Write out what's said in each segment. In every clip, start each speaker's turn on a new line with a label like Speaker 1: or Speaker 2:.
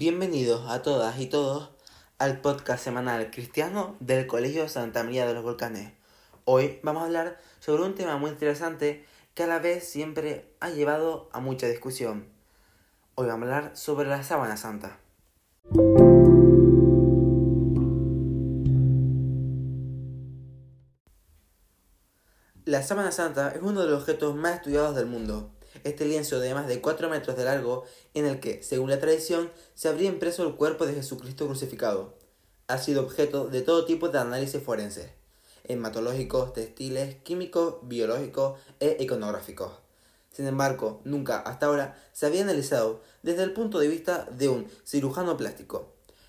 Speaker 1: Bienvenidos a todas y todos al podcast semanal cristiano del Colegio Santa María de los Volcanes. Hoy vamos a hablar sobre un tema muy interesante que a la vez siempre ha llevado a mucha discusión. Hoy vamos a hablar sobre la sábana santa. La sábana santa es uno de los objetos más estudiados del mundo. Este lienzo de más de 4 metros de largo, en el que, según la tradición, se habría impreso el cuerpo de Jesucristo crucificado, ha sido objeto de todo tipo de análisis forenses, hematológicos, textiles, químicos, biológicos e iconográficos. Sin embargo, nunca hasta ahora se había analizado desde el punto de vista de un cirujano plástico.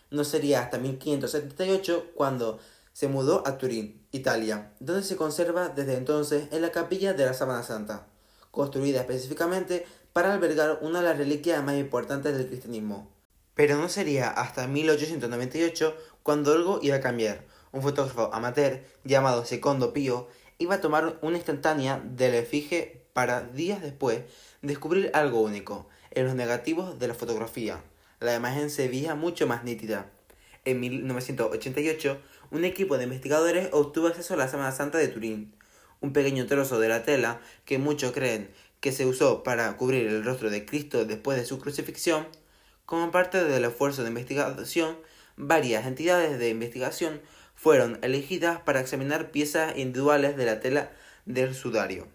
Speaker 1: No sería hasta 1578 cuando se mudó a Turín, Italia, donde se conserva desde entonces en la capilla de la Sábana Santa, construida específicamente para albergar una de las reliquias más importantes del cristianismo. Pero no sería hasta 1898 cuando algo iba a cambiar. Un fotógrafo amateur llamado Secondo Pío iba a tomar una instantánea del efigie para días después descubrir algo único en los negativos de la fotografía. La imagen se veía mucho más nítida. En 1988, un equipo de investigadores obtuvo acceso a la Semana Santa de Turín. Un pequeño trozo de la tela que muchos creen que se usó para cubrir el rostro de Cristo después de su crucifixión, como parte del esfuerzo de investigación, varias entidades de investigación fueron elegidas para examinar piezas individuales de la tela del sudario.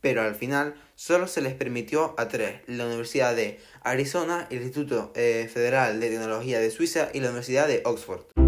Speaker 1: Pero al final solo se les permitió a tres, la Universidad de Arizona, el Instituto eh, Federal de Tecnología de Suiza y la Universidad de Oxford.